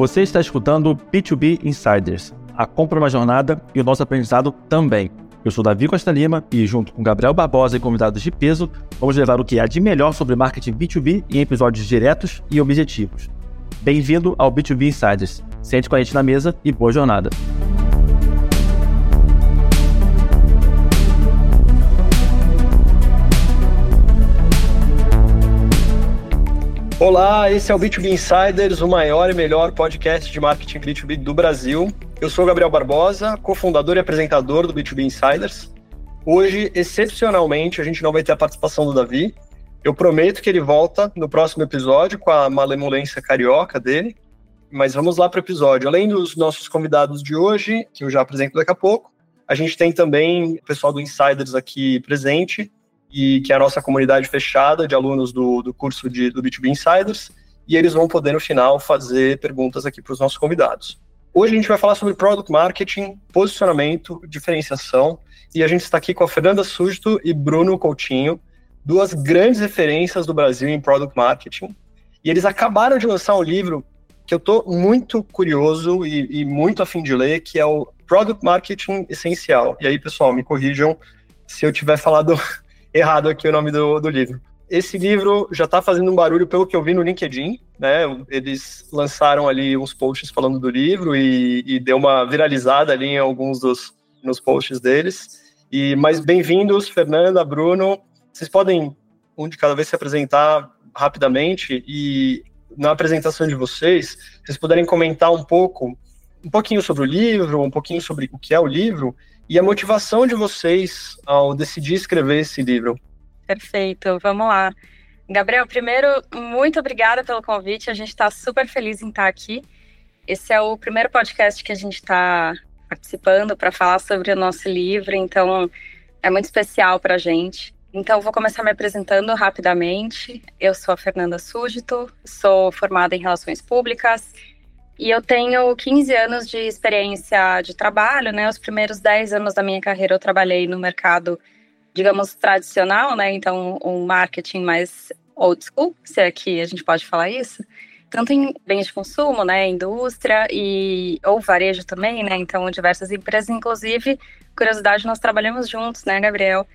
Você está escutando o B2B Insiders. A compra é uma jornada e o nosso aprendizado também. Eu sou Davi Costa Lima e, junto com Gabriel Barbosa e convidados de peso, vamos levar o que há de melhor sobre marketing B2B em episódios diretos e objetivos. Bem-vindo ao B2B Insiders. Sente com a gente na mesa e boa jornada. Olá, esse é o B2B Insiders, o maior e melhor podcast de marketing B2B do Brasil. Eu sou Gabriel Barbosa, cofundador e apresentador do B2B Insiders. Hoje, excepcionalmente, a gente não vai ter a participação do Davi. Eu prometo que ele volta no próximo episódio com a malemolência carioca dele. Mas vamos lá para o episódio. Além dos nossos convidados de hoje, que eu já apresento daqui a pouco, a gente tem também o pessoal do Insiders aqui presente e que é a nossa comunidade fechada de alunos do, do curso de, do B2B Insiders, e eles vão poder, no final, fazer perguntas aqui para os nossos convidados. Hoje a gente vai falar sobre Product Marketing, posicionamento, diferenciação, e a gente está aqui com a Fernanda Súdito e Bruno Coutinho, duas grandes referências do Brasil em Product Marketing, e eles acabaram de lançar um livro que eu estou muito curioso e, e muito afim de ler, que é o Product Marketing Essencial. E aí, pessoal, me corrijam se eu tiver falado errado aqui o nome do, do livro. Esse livro já está fazendo um barulho pelo que eu vi no LinkedIn, né? Eles lançaram ali uns posts falando do livro e, e deu uma viralizada ali em alguns dos nos posts deles. E mas bem-vindos, Fernanda, Bruno. Vocês podem um de cada vez se apresentar rapidamente e na apresentação de vocês, vocês puderem comentar um pouco, um pouquinho sobre o livro, um pouquinho sobre o que é o livro e a motivação de vocês ao decidir escrever esse livro. Perfeito, vamos lá. Gabriel, primeiro, muito obrigada pelo convite. A gente está super feliz em estar aqui. Esse é o primeiro podcast que a gente está participando para falar sobre o nosso livro, então é muito especial para a gente. Então, vou começar me apresentando rapidamente. Eu sou a Fernanda Súdito, sou formada em Relações Públicas e eu tenho 15 anos de experiência de trabalho, né? Os primeiros 10 anos da minha carreira eu trabalhei no mercado, digamos, tradicional, né? Então, um marketing mais old school, se aqui é a gente pode falar isso. Tanto em bens de consumo, né, indústria e ou varejo também, né? Então, diversas empresas, inclusive, curiosidade, nós trabalhamos juntos, né, Gabriel,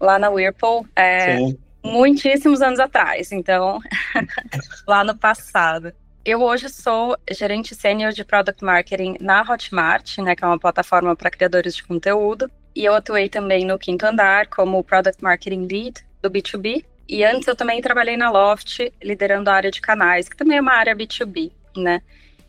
lá na Whirlpool, é, muitíssimos anos atrás. Então, lá no passado. Eu hoje sou gerente sênior de Product Marketing na Hotmart, né, que é uma plataforma para criadores de conteúdo. E eu atuei também no Quinto Andar como Product Marketing Lead do B2B. E antes eu também trabalhei na Loft, liderando a área de canais, que também é uma área B2B, né?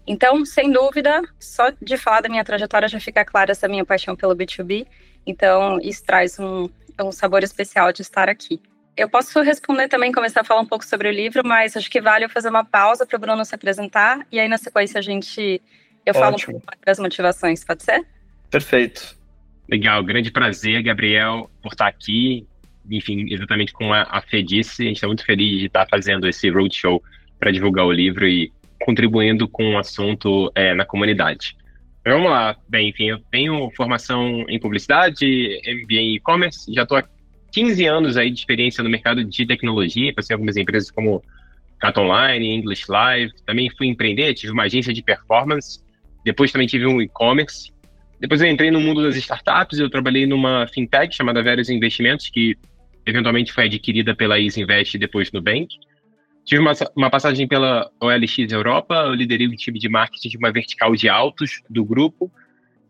Então, sem dúvida, só de falar da minha trajetória já fica clara essa minha paixão pelo B2B. Então, isso traz um, um sabor especial de estar aqui. Eu posso responder também, começar a falar um pouco sobre o livro, mas acho que vale eu fazer uma pausa para o Bruno se apresentar e aí na sequência a gente eu Ótimo. falo um pouco das motivações, pode ser? Perfeito. Legal, grande prazer, Gabriel, por estar aqui. Enfim, exatamente como a Fê disse, a gente está muito feliz de estar fazendo esse roadshow para divulgar o livro e contribuindo com o assunto é, na comunidade. Vamos lá. Bem, enfim, eu tenho formação em publicidade, MBA em e-commerce, já estou 15 anos aí de experiência no mercado de tecnologia, passei em algumas empresas como Cat Online, English Live, também fui empreender, tive uma agência de performance, depois também tive um e-commerce. Depois eu entrei no mundo das startups, eu trabalhei numa fintech chamada Veros Investimentos, que eventualmente foi adquirida pela Easy Invest e depois no Bank. Tive uma, uma passagem pela OLX Europa, eu liderei o time de marketing de uma vertical de autos do grupo,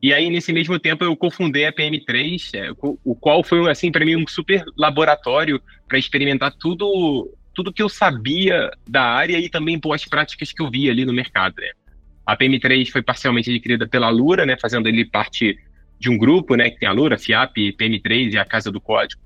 e aí, nesse mesmo tempo, eu cofundei a PM3, é, o qual foi, assim, para mim, um super laboratório para experimentar tudo, tudo que eu sabia da área e também boas práticas que eu via ali no mercado. Né? A PM3 foi parcialmente adquirida pela Lura, né, fazendo ele parte de um grupo, né, que tem a Lura, FIAP, PM3 e a Casa do Código.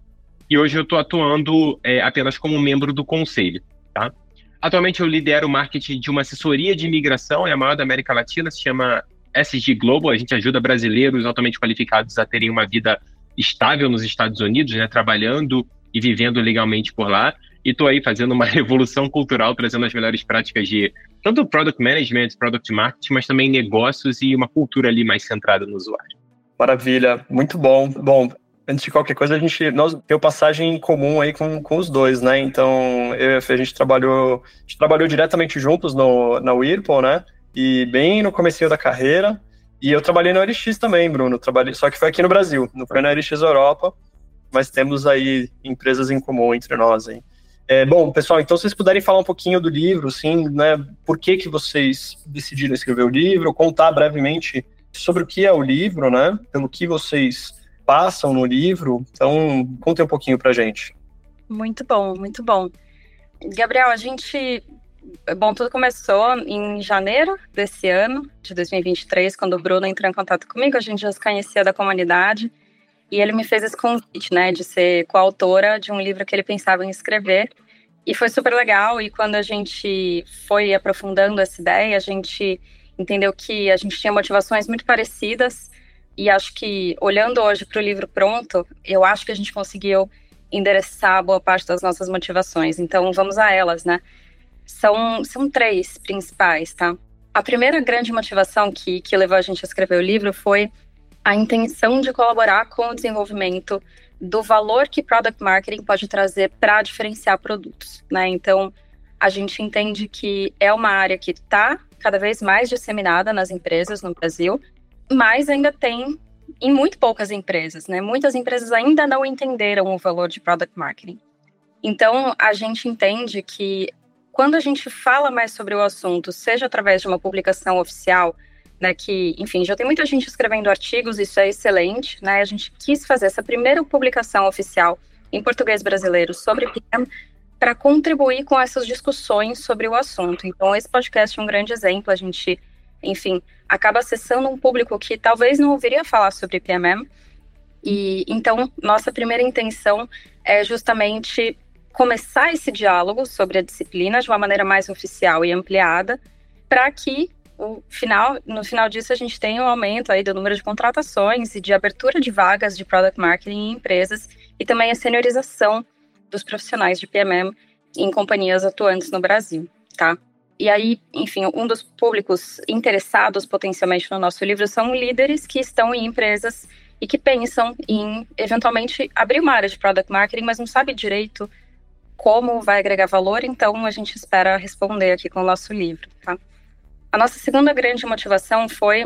E hoje eu estou atuando é, apenas como membro do conselho, tá? Atualmente eu lidero o marketing de uma assessoria de imigração, é a maior da América Latina, se chama SG Global, a gente ajuda brasileiros altamente qualificados a terem uma vida estável nos Estados Unidos, né, trabalhando e vivendo legalmente por lá. E estou aí fazendo uma revolução cultural, trazendo as melhores práticas de tanto product management, product marketing, mas também negócios e uma cultura ali mais centrada no usuário. Maravilha, muito bom. Bom, antes de qualquer coisa, a gente nós tem passagem em comum aí com, com os dois, né? Então, eu, a gente trabalhou, a gente trabalhou diretamente juntos no, na Whirlpool, né? E bem no comecinho da carreira. E eu trabalhei na OLX também, Bruno. Trabalhei, só que foi aqui no Brasil, não foi na OLX Europa, mas temos aí empresas em comum entre nós. Hein? É, bom, pessoal, então se vocês puderem falar um pouquinho do livro, sim, né? Por que, que vocês decidiram escrever o livro, contar brevemente sobre o que é o livro, né? Pelo que vocês passam no livro. Então, contem um pouquinho pra gente. Muito bom, muito bom. Gabriel, a gente Bom, tudo começou em janeiro desse ano, de 2023, quando o Bruno entrou em contato comigo. A gente já se conhecia da comunidade e ele me fez esse convite, né, de ser coautora de um livro que ele pensava em escrever. E foi super legal. E quando a gente foi aprofundando essa ideia, a gente entendeu que a gente tinha motivações muito parecidas. E acho que, olhando hoje para o livro pronto, eu acho que a gente conseguiu endereçar boa parte das nossas motivações. Então, vamos a elas, né? São, são três principais, tá? A primeira grande motivação que, que levou a gente a escrever o livro foi a intenção de colaborar com o desenvolvimento do valor que product marketing pode trazer para diferenciar produtos, né? Então, a gente entende que é uma área que está cada vez mais disseminada nas empresas no Brasil, mas ainda tem em muito poucas empresas, né? Muitas empresas ainda não entenderam o valor de product marketing. Então, a gente entende que quando a gente fala mais sobre o assunto, seja através de uma publicação oficial, né, que, enfim, já tem muita gente escrevendo artigos, isso é excelente, né? A gente quis fazer essa primeira publicação oficial em português brasileiro sobre PM para contribuir com essas discussões sobre o assunto. Então, esse podcast é um grande exemplo. A gente, enfim, acaba acessando um público que talvez não ouviria falar sobre PMM. E então, nossa primeira intenção é justamente começar esse diálogo sobre a disciplina de uma maneira mais oficial e ampliada, para que o final, no final disso a gente tenha um aumento aí do número de contratações e de abertura de vagas de product marketing em empresas e também a seniorização dos profissionais de PMM em companhias atuantes no Brasil, tá? E aí, enfim, um dos públicos interessados potencialmente no nosso livro são líderes que estão em empresas e que pensam em eventualmente abrir uma área de product marketing, mas não sabe direito como vai agregar valor, então a gente espera responder aqui com o nosso livro. Tá? A nossa segunda grande motivação foi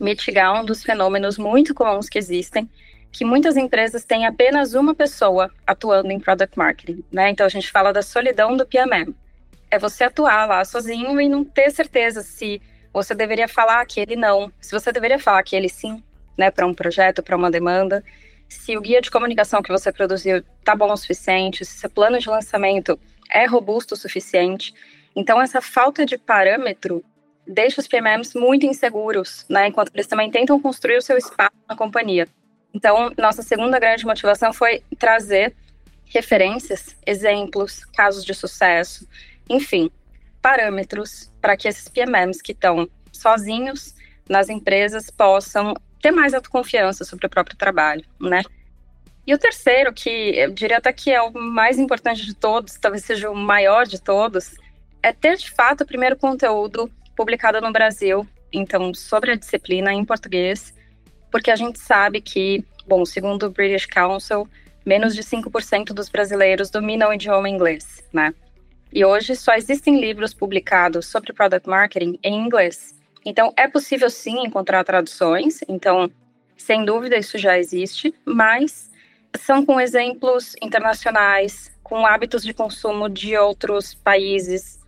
mitigar um dos fenômenos muito comuns que existem, que muitas empresas têm apenas uma pessoa atuando em product marketing, né? Então a gente fala da solidão do PMM. É você atuar lá sozinho e não ter certeza se você deveria falar aquele não, se você deveria falar aquele sim, né, para um projeto, para uma demanda se o guia de comunicação que você produziu está bom o suficiente, se seu plano de lançamento é robusto o suficiente. Então, essa falta de parâmetro deixa os PMMs muito inseguros, né? Enquanto eles também tentam construir o seu espaço na companhia. Então, nossa segunda grande motivação foi trazer referências, exemplos, casos de sucesso, enfim, parâmetros para que esses PMMs que estão sozinhos nas empresas possam ter mais autoconfiança sobre o próprio trabalho, né? E o terceiro, que eu diria até que é o mais importante de todos, talvez seja o maior de todos, é ter de fato o primeiro conteúdo publicado no Brasil, então, sobre a disciplina em português, porque a gente sabe que, bom, segundo o British Council, menos de 5% dos brasileiros dominam o idioma inglês, né? E hoje só existem livros publicados sobre product marketing em inglês. Então, é possível sim encontrar traduções, então, sem dúvida, isso já existe, mas são com exemplos internacionais, com hábitos de consumo de outros países,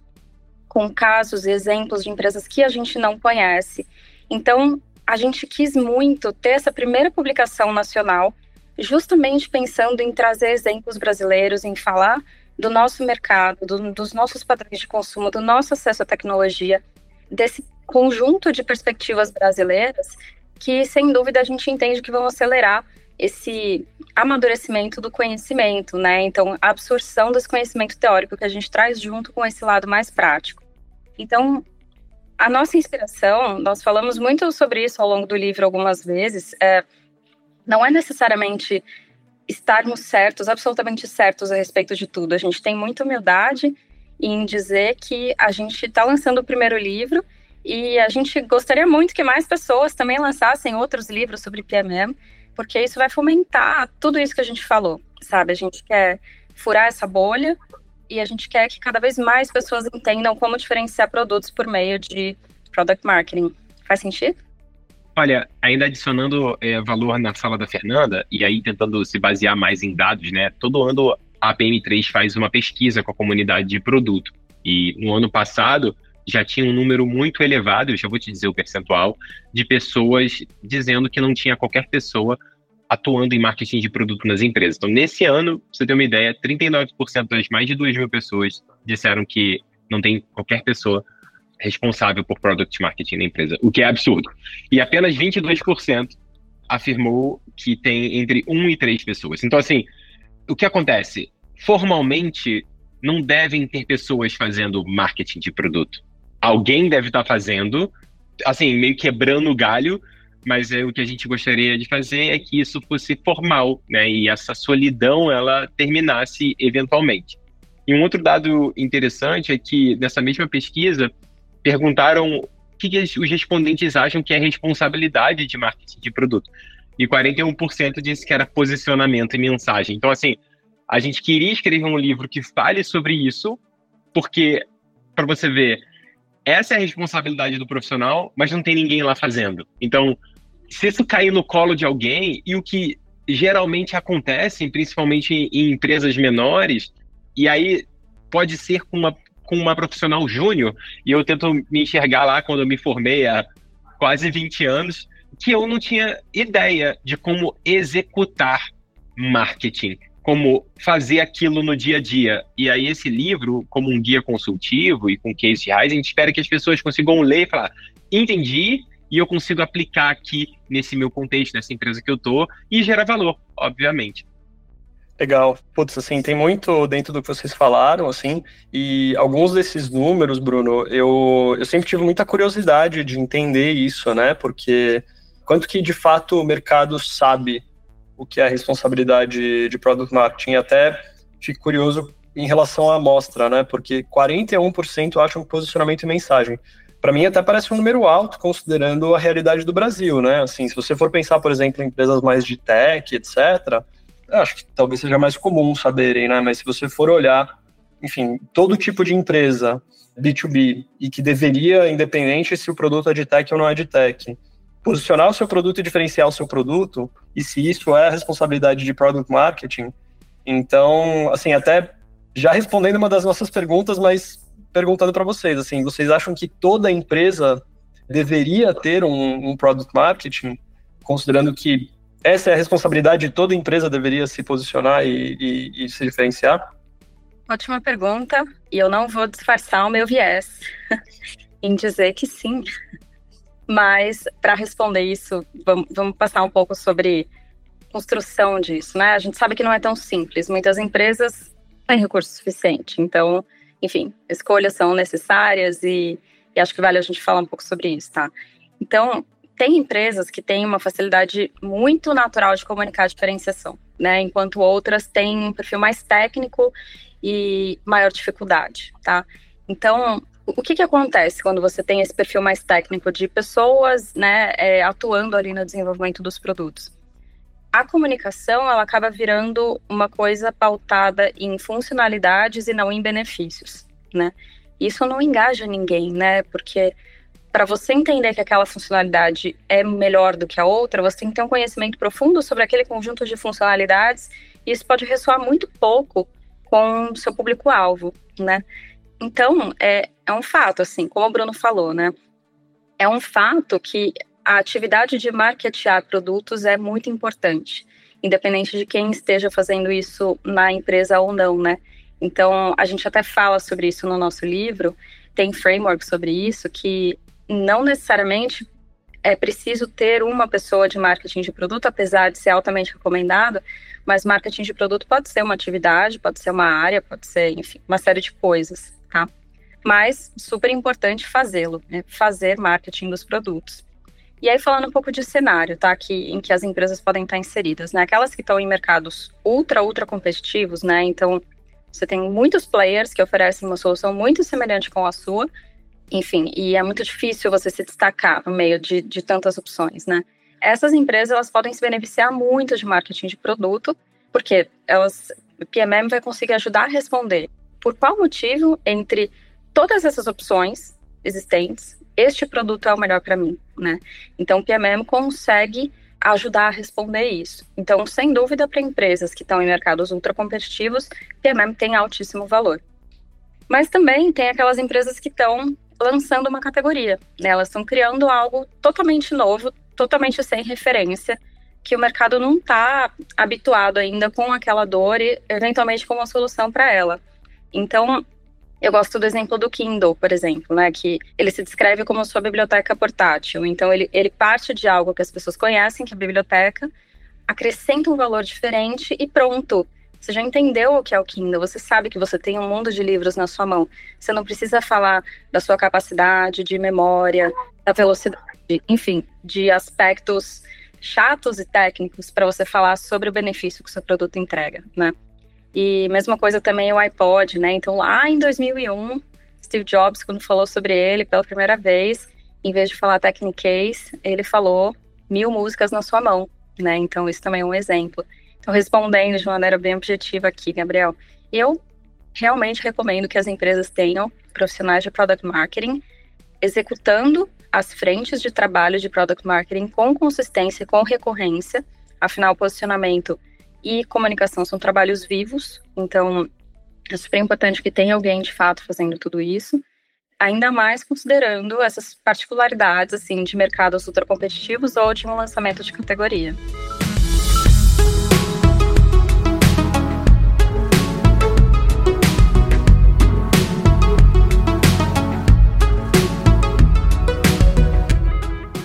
com casos e exemplos de empresas que a gente não conhece. Então, a gente quis muito ter essa primeira publicação nacional, justamente pensando em trazer exemplos brasileiros, em falar do nosso mercado, do, dos nossos padrões de consumo, do nosso acesso à tecnologia, desse conjunto de perspectivas brasileiras que, sem dúvida, a gente entende que vão acelerar esse amadurecimento do conhecimento, né? Então, a absorção desse conhecimento teórico que a gente traz junto com esse lado mais prático. Então, a nossa inspiração, nós falamos muito sobre isso ao longo do livro algumas vezes, é, não é necessariamente estarmos certos, absolutamente certos a respeito de tudo. A gente tem muita humildade em dizer que a gente está lançando o primeiro livro e a gente gostaria muito que mais pessoas também lançassem outros livros sobre PMM, porque isso vai fomentar tudo isso que a gente falou, sabe? A gente quer furar essa bolha e a gente quer que cada vez mais pessoas entendam como diferenciar produtos por meio de Product Marketing. Faz sentido? Olha, ainda adicionando é, valor na sala da Fernanda, e aí tentando se basear mais em dados, né? Todo ano a PM3 faz uma pesquisa com a comunidade de produto. E no ano passado já tinha um número muito elevado, eu já vou te dizer o percentual, de pessoas dizendo que não tinha qualquer pessoa atuando em marketing de produto nas empresas. Então, nesse ano, pra você ter uma ideia, 39% das mais de 2 mil pessoas disseram que não tem qualquer pessoa responsável por product marketing na empresa, o que é absurdo. E apenas 22% afirmou que tem entre 1 e 3 pessoas. Então, assim, o que acontece? Formalmente, não devem ter pessoas fazendo marketing de produto. Alguém deve estar fazendo, assim, meio quebrando o galho, mas é, o que a gente gostaria de fazer é que isso fosse formal, né? E essa solidão, ela terminasse eventualmente. E um outro dado interessante é que, nessa mesma pesquisa, perguntaram o que, que os respondentes acham que é responsabilidade de marketing de produto. E 41% disse que era posicionamento e mensagem. Então, assim, a gente queria escrever um livro que fale sobre isso, porque, para você ver, essa é a responsabilidade do profissional, mas não tem ninguém lá fazendo. Então, se isso cair no colo de alguém, e o que geralmente acontece, principalmente em empresas menores, e aí pode ser com uma, com uma profissional júnior, e eu tento me enxergar lá quando eu me formei há quase 20 anos, que eu não tinha ideia de como executar marketing, como fazer aquilo no dia a dia. E aí esse livro, como um guia consultivo e com case reais, a gente espera que as pessoas consigam ler e falar, entendi, e eu consigo aplicar aqui nesse meu contexto, nessa empresa que eu tô, e gerar valor, obviamente. Legal. Putz, assim, tem muito dentro do que vocês falaram, assim, e alguns desses números, Bruno, eu, eu sempre tive muita curiosidade de entender isso, né? Porque quanto que de fato o mercado sabe o que é a responsabilidade de product marketing? Até fico curioso em relação à amostra, né? Porque 41% acham posicionamento e mensagem para mim até parece um número alto, considerando a realidade do Brasil, né? Assim, se você for pensar, por exemplo, em empresas mais de tech, etc., acho que talvez seja mais comum saberem, né? Mas se você for olhar, enfim, todo tipo de empresa B2B e que deveria, independente se o produto é de tech ou não é de tech, posicionar o seu produto e diferenciar o seu produto, e se isso é a responsabilidade de product marketing, então, assim, até já respondendo uma das nossas perguntas, mas perguntando para vocês, assim, vocês acham que toda empresa deveria ter um, um product marketing, considerando que essa é a responsabilidade de toda empresa deveria se posicionar e, e, e se diferenciar? Ótima pergunta, e eu não vou disfarçar o meu viés em dizer que sim. Mas, para responder isso, vamos, vamos, passar um pouco sobre construção disso, né? A gente sabe que não é tão simples. Muitas empresas têm recurso suficiente, então enfim, escolhas são necessárias e, e acho que vale a gente falar um pouco sobre isso, tá? Então, tem empresas que têm uma facilidade muito natural de comunicar a diferenciação, né? Enquanto outras têm um perfil mais técnico e maior dificuldade, tá? Então, o que, que acontece quando você tem esse perfil mais técnico de pessoas, né, é, atuando ali no desenvolvimento dos produtos? a comunicação ela acaba virando uma coisa pautada em funcionalidades e não em benefícios, né? Isso não engaja ninguém, né? Porque para você entender que aquela funcionalidade é melhor do que a outra, você tem que ter um conhecimento profundo sobre aquele conjunto de funcionalidades e isso pode ressoar muito pouco com o seu público-alvo, né? Então, é, é um fato, assim, como o Bruno falou, né? É um fato que a atividade de marketear produtos é muito importante, independente de quem esteja fazendo isso na empresa ou não, né? Então, a gente até fala sobre isso no nosso livro, tem framework sobre isso, que não necessariamente é preciso ter uma pessoa de marketing de produto, apesar de ser altamente recomendado, mas marketing de produto pode ser uma atividade, pode ser uma área, pode ser, enfim, uma série de coisas, tá? Mas super importante fazê-lo, né? fazer marketing dos produtos. E aí, falando um pouco de cenário, tá? Que, em que as empresas podem estar inseridas, né? Aquelas que estão em mercados ultra, ultra competitivos, né? Então, você tem muitos players que oferecem uma solução muito semelhante com a sua, enfim, e é muito difícil você se destacar no meio de, de tantas opções, né? Essas empresas, elas podem se beneficiar muito de marketing de produto, porque elas, o PMM vai conseguir ajudar a responder por qual motivo, entre todas essas opções, existentes, este produto é o melhor para mim, né? Então, o PMM consegue ajudar a responder isso. Então, sem dúvida, para empresas que estão em mercados ultra competitivos, PMM tem altíssimo valor. Mas também tem aquelas empresas que estão lançando uma categoria, né? Elas estão criando algo totalmente novo, totalmente sem referência, que o mercado não está habituado ainda com aquela dor e eventualmente com uma solução para ela. Então, eu gosto do exemplo do Kindle, por exemplo, né? Que ele se descreve como sua biblioteca portátil. Então, ele, ele parte de algo que as pessoas conhecem, que é a biblioteca, acrescenta um valor diferente e pronto. Você já entendeu o que é o Kindle, você sabe que você tem um mundo de livros na sua mão. Você não precisa falar da sua capacidade de memória, da velocidade, enfim, de aspectos chatos e técnicos para você falar sobre o benefício que o seu produto entrega, né? E mesma coisa também o iPod, né? Então lá em 2001, Steve Jobs, quando falou sobre ele pela primeira vez, em vez de falar Technicase, ele falou mil músicas na sua mão, né? Então isso também é um exemplo. Então respondendo de maneira bem objetiva aqui, Gabriel, eu realmente recomendo que as empresas tenham profissionais de product marketing executando as frentes de trabalho de product marketing com consistência, com recorrência. Afinal, posicionamento e comunicação são trabalhos vivos, então é super importante que tenha alguém de fato fazendo tudo isso, ainda mais considerando essas particularidades assim de mercados ultra competitivos ou de um lançamento de categoria.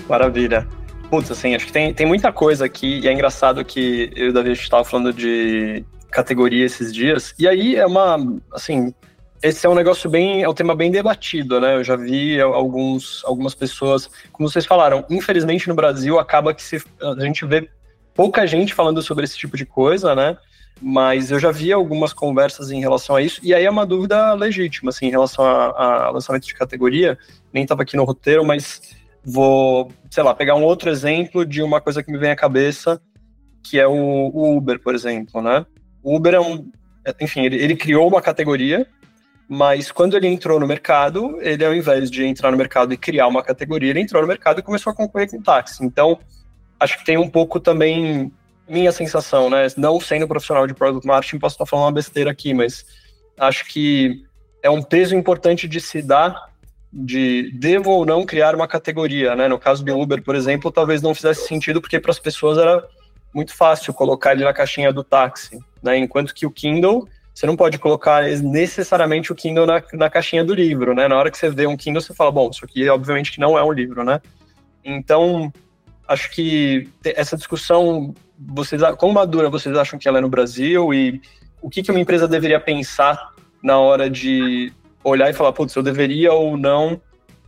Maravilha. Putz, assim, acho que tem, tem muita coisa aqui, e é engraçado que eu e o Davi estava falando de categoria esses dias, e aí é uma, assim, esse é um negócio bem, é um tema bem debatido, né? Eu já vi alguns, algumas pessoas, como vocês falaram, infelizmente no Brasil acaba que se, a gente vê pouca gente falando sobre esse tipo de coisa, né? Mas eu já vi algumas conversas em relação a isso, e aí é uma dúvida legítima, assim, em relação a, a lançamento de categoria, nem estava aqui no roteiro, mas Vou, sei lá, pegar um outro exemplo de uma coisa que me vem à cabeça, que é o, o Uber, por exemplo, né? O Uber é um, enfim, ele, ele criou uma categoria, mas quando ele entrou no mercado, ele ao invés de entrar no mercado e criar uma categoria, ele entrou no mercado e começou a concorrer com táxi. Então, acho que tem um pouco também minha sensação, né? Não sendo profissional de product marketing, posso estar falando uma besteira aqui, mas acho que é um peso importante de se dar de devo ou não criar uma categoria, né? No caso do Uber, por exemplo, talvez não fizesse sentido porque para as pessoas era muito fácil colocar ele na caixinha do táxi, né? Enquanto que o Kindle, você não pode colocar necessariamente o Kindle na, na caixinha do livro, né? Na hora que você vê um Kindle, você fala, bom, isso aqui obviamente que não é um livro, né? Então, acho que essa discussão, vocês, como madura vocês acham que ela é no Brasil e o que, que uma empresa deveria pensar na hora de olhar e falar, putz, eu deveria ou não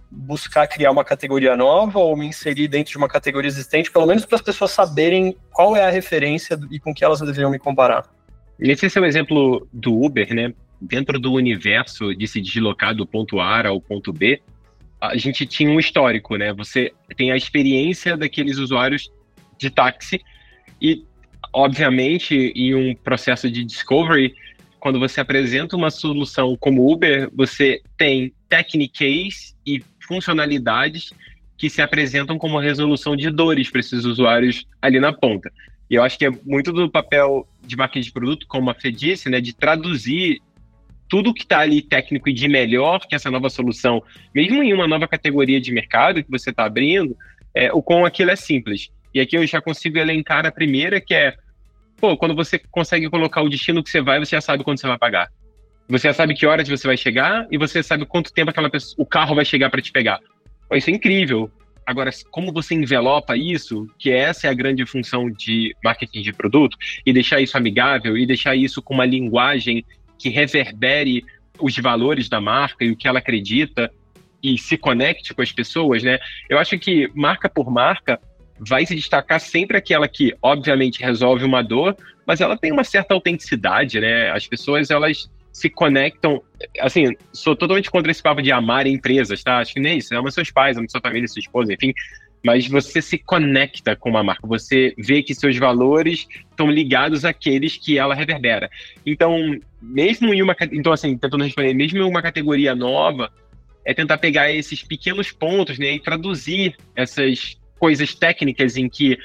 buscar criar uma categoria nova ou me inserir dentro de uma categoria existente, pelo menos para as pessoas saberem qual é a referência e com que elas deveriam me comparar. Esse é o exemplo do Uber, né? Dentro do universo de se deslocar do ponto A ao ponto B, a gente tinha um histórico, né? Você tem a experiência daqueles usuários de táxi e, obviamente, em um processo de discovery, quando você apresenta uma solução como Uber, você tem techniques e funcionalidades que se apresentam como resolução de dores para esses usuários ali na ponta. E eu acho que é muito do papel de marketing de produto, como a Fê disse, né, de traduzir tudo que está ali técnico e de melhor que essa nova solução, mesmo em uma nova categoria de mercado que você está abrindo, é, o com aquilo é simples. E aqui eu já consigo elencar a primeira, que é pô, quando você consegue colocar o destino que você vai, você já sabe quando você vai pagar. Você já sabe que horas você vai chegar e você sabe quanto tempo aquela pessoa, o carro vai chegar para te pegar. Pô, isso é incrível. Agora, como você envelopa isso, que essa é a grande função de marketing de produto, e deixar isso amigável, e deixar isso com uma linguagem que reverbere os valores da marca e o que ela acredita, e se conecte com as pessoas, né? Eu acho que marca por marca, vai se destacar sempre aquela que, obviamente, resolve uma dor, mas ela tem uma certa autenticidade, né? As pessoas, elas se conectam. Assim, sou totalmente contra esse papo de amar empresas, tá? Acho que nem isso. Ama seus pais, ama sua família, sua esposa, enfim. Mas você se conecta com uma marca, você vê que seus valores estão ligados àqueles que ela reverbera. Então, mesmo em uma. Então, assim, tentando responder, mesmo em uma categoria nova, é tentar pegar esses pequenos pontos né, e traduzir essas coisas técnicas em que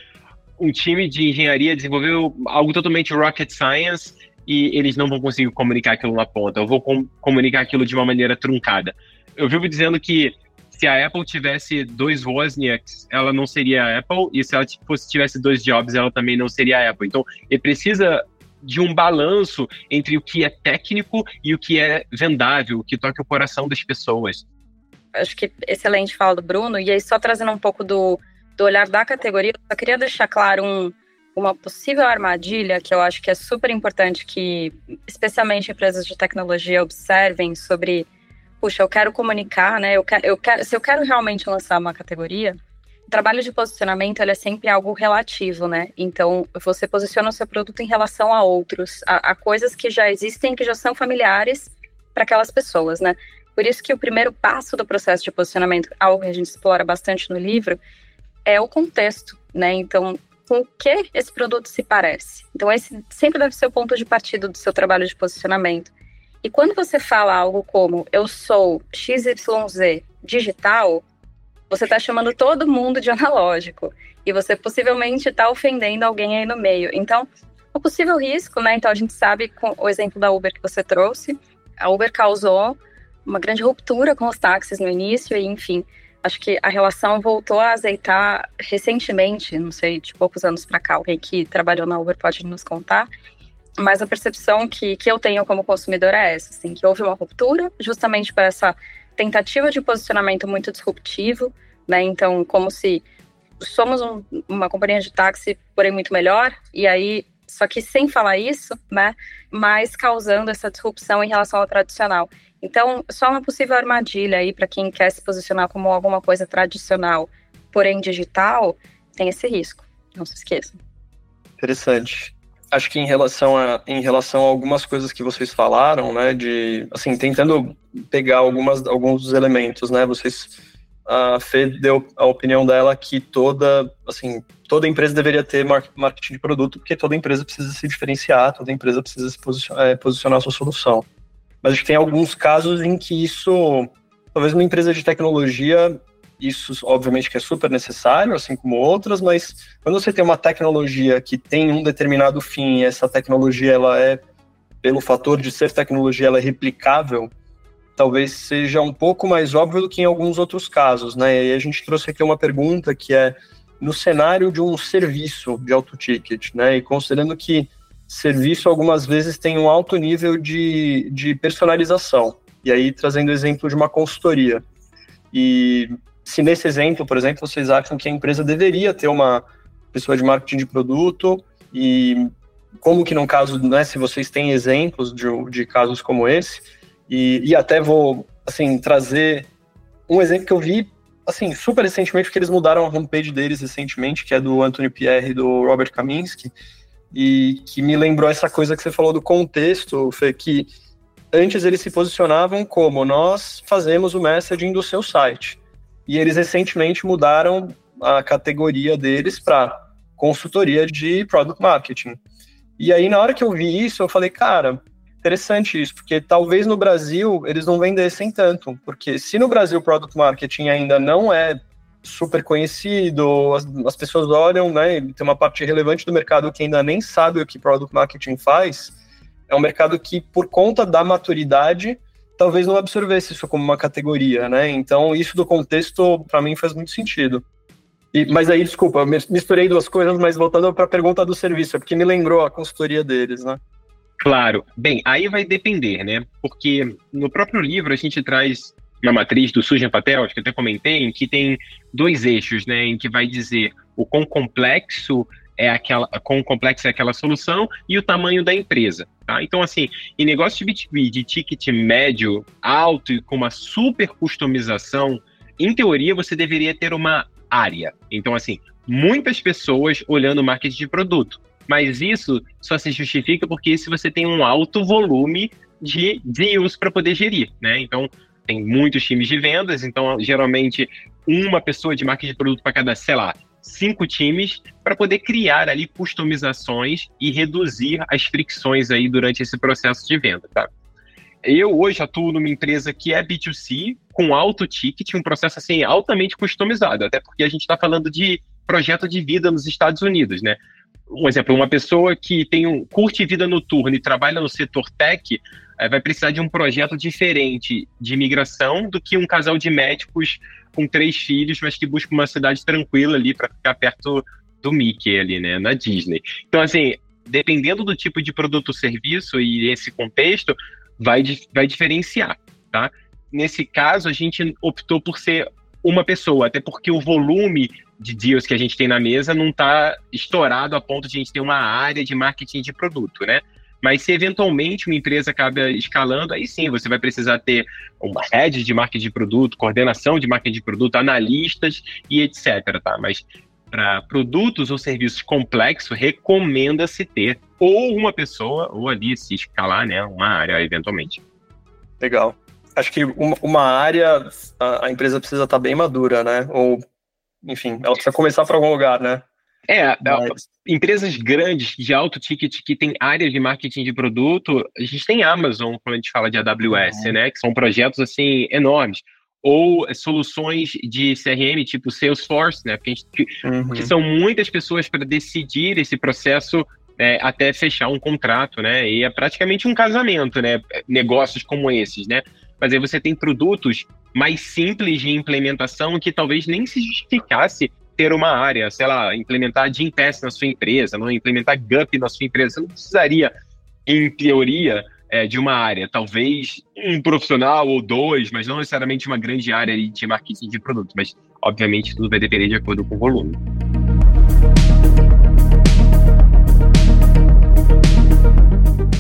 um time de engenharia desenvolveu algo totalmente rocket science e eles não vão conseguir comunicar aquilo na ponta. Eu vou com comunicar aquilo de uma maneira truncada. Eu vivo dizendo que se a Apple tivesse dois Wozniaks, ela não seria a Apple, e se ela tivesse dois Jobs, ela também não seria a Apple. Então, ele precisa de um balanço entre o que é técnico e o que é vendável, o que toca o coração das pessoas. Acho que excelente fala do Bruno, e aí só trazendo um pouco do, do olhar da categoria, eu só queria deixar claro um, uma possível armadilha que eu acho que é super importante que, especialmente empresas de tecnologia, observem sobre, puxa, eu quero comunicar, né? Eu quero, eu quero, se eu quero realmente lançar uma categoria, o trabalho de posicionamento é sempre algo relativo, né? Então, você posiciona o seu produto em relação a outros, a, a coisas que já existem, que já são familiares para aquelas pessoas, né? Por isso que o primeiro passo do processo de posicionamento, algo que a gente explora bastante no livro, é o contexto, né? Então, com o que esse produto se parece? Então, esse sempre deve ser o ponto de partida do seu trabalho de posicionamento. E quando você fala algo como eu sou XYZ digital, você está chamando todo mundo de analógico e você possivelmente está ofendendo alguém aí no meio. Então, o possível risco, né? Então, a gente sabe com o exemplo da Uber que você trouxe, a Uber causou uma grande ruptura com os táxis no início e, enfim, acho que a relação voltou a azeitar recentemente, não sei, de poucos anos para cá, alguém que trabalhou na Uber pode nos contar, mas a percepção que, que eu tenho como consumidor é essa, assim, que houve uma ruptura justamente por essa tentativa de posicionamento muito disruptivo, né? Então, como se somos um, uma companhia de táxi, porém muito melhor, e aí, só que sem falar isso, né? Mas causando essa disrupção em relação ao tradicional. Então, só uma possível armadilha aí para quem quer se posicionar como alguma coisa tradicional, porém digital, tem esse risco. Não se esqueçam. Interessante acho que em relação a em relação a algumas coisas que vocês falaram, né, de assim tentando pegar algumas alguns dos elementos, né, vocês a Fê deu a opinião dela que toda assim toda empresa deveria ter marketing de produto porque toda empresa precisa se diferenciar, toda empresa precisa se posicionar, é, posicionar a sua solução. Mas acho que tem alguns casos em que isso talvez uma empresa de tecnologia isso obviamente que é super necessário, assim como outras, mas quando você tem uma tecnologia que tem um determinado fim, e essa tecnologia ela é pelo fator de ser tecnologia, ela é replicável, talvez seja um pouco mais óbvio do que em alguns outros casos, né? E a gente trouxe aqui uma pergunta que é no cenário de um serviço de auto ticket, né? E considerando que serviço algumas vezes tem um alto nível de, de personalização. E aí trazendo o exemplo de uma consultoria. E se nesse exemplo, por exemplo, vocês acham que a empresa deveria ter uma pessoa de marketing de produto e como que no caso, né, se vocês têm exemplos de, de casos como esse, e, e até vou, assim, trazer um exemplo que eu vi, assim, super recentemente, porque eles mudaram a homepage deles recentemente, que é do Anthony Pierre e do Robert Kaminsky, e que me lembrou essa coisa que você falou do contexto, Fê, que antes eles se posicionavam como nós fazemos o messaging do seu site. E eles recentemente mudaram a categoria deles para consultoria de product marketing. E aí, na hora que eu vi isso, eu falei, cara, interessante isso, porque talvez no Brasil eles não vendessem tanto, porque se no Brasil product marketing ainda não é super conhecido, as, as pessoas olham, né, tem uma parte relevante do mercado que ainda nem sabe o que product marketing faz, é um mercado que, por conta da maturidade, talvez não absorvesse isso como uma categoria, né? Então, isso do contexto, para mim, faz muito sentido. E, mas aí, desculpa, eu misturei duas coisas, mas voltando para a pergunta do serviço, porque me lembrou a consultoria deles, né? Claro. Bem, aí vai depender, né? Porque no próprio livro a gente traz uma matriz do Sujan Patel, acho que até comentei, em que tem dois eixos, né? Em que vai dizer o quão complexo é aquela, quão complexa é aquela solução e o tamanho da empresa. Tá? Então, assim, em negócio de B2B de ticket médio, alto e com uma super customização, em teoria você deveria ter uma área. Então, assim, muitas pessoas olhando marketing de produto. Mas isso só se justifica porque se você tem um alto volume de deals para poder gerir, né? Então, tem muitos times de vendas, então geralmente uma pessoa de marketing de produto para cada, sei lá, cinco times para poder criar ali customizações e reduzir as fricções aí durante esse processo de venda, tá? Eu hoje atuo numa empresa que é B2C, com alto ticket, um processo assim altamente customizado, até porque a gente está falando de projeto de vida nos Estados Unidos, né? Um exemplo, uma pessoa que tem um curte vida noturna e trabalha no setor tech é, vai precisar de um projeto diferente de imigração do que um casal de médicos com três filhos, mas que busca uma cidade tranquila ali para ficar perto do Mickey ali, né, na Disney. Então, assim, dependendo do tipo de produto ou serviço e esse contexto, vai, vai diferenciar, tá? Nesse caso, a gente optou por ser uma pessoa, até porque o volume de deals que a gente tem na mesa não está estourado a ponto de a gente ter uma área de marketing de produto, né? Mas se eventualmente uma empresa acaba escalando, aí sim você vai precisar ter uma rede de marketing de produto, coordenação de marketing de produto, analistas e etc. Tá? Mas para produtos ou serviços complexos, recomenda-se ter ou uma pessoa, ou ali se escalar, né, uma área eventualmente. Legal. Acho que uma, uma área a, a, empresa precisa estar tá bem madura, né? Ou, enfim, ela precisa começar por algum lugar, né? É, Mas... empresas grandes de alto ticket que tem áreas de marketing de produto, a gente tem Amazon, quando a gente fala de AWS, uhum. né? Que são projetos assim enormes. Ou soluções de CRM, tipo Salesforce, né? Porque, gente, uhum. porque são muitas pessoas para decidir esse processo é, até fechar um contrato, né? E é praticamente um casamento, né? Negócios como esses, né? Mas aí você tem produtos mais simples de implementação que talvez nem se justificasse ter uma área, sei lá, implementar Gym Pass na sua empresa, não implementar GUP na sua empresa. Você não precisaria, em teoria, é, de uma área. Talvez um profissional ou dois, mas não necessariamente uma grande área de marketing de produto. Mas, obviamente, tudo vai depender de acordo com o volume.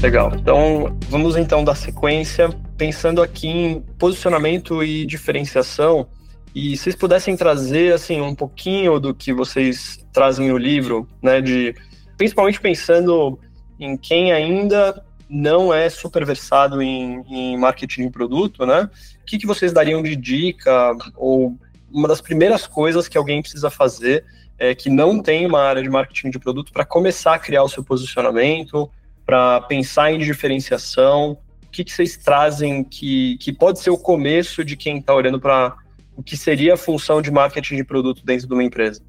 Legal. Então, vamos então dar sequência, pensando aqui em posicionamento e diferenciação. E se vocês pudessem trazer assim um pouquinho do que vocês trazem no livro, né, de principalmente pensando em quem ainda não é super versado em, em marketing de produto, né? O que, que vocês dariam de dica ou uma das primeiras coisas que alguém precisa fazer é, que não tem uma área de marketing de produto para começar a criar o seu posicionamento, para pensar em diferenciação? O que, que vocês trazem que, que pode ser o começo de quem está olhando para o que seria a função de marketing de produto dentro de uma empresa.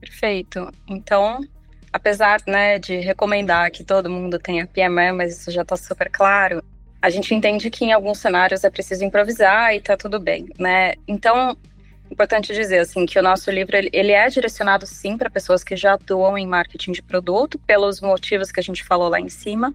Perfeito. Então, apesar né, de recomendar que todo mundo tenha PME, mas isso já está super claro, a gente entende que em alguns cenários é preciso improvisar e está tudo bem, né? Então, importante dizer assim que o nosso livro ele é direcionado sim para pessoas que já atuam em marketing de produto pelos motivos que a gente falou lá em cima,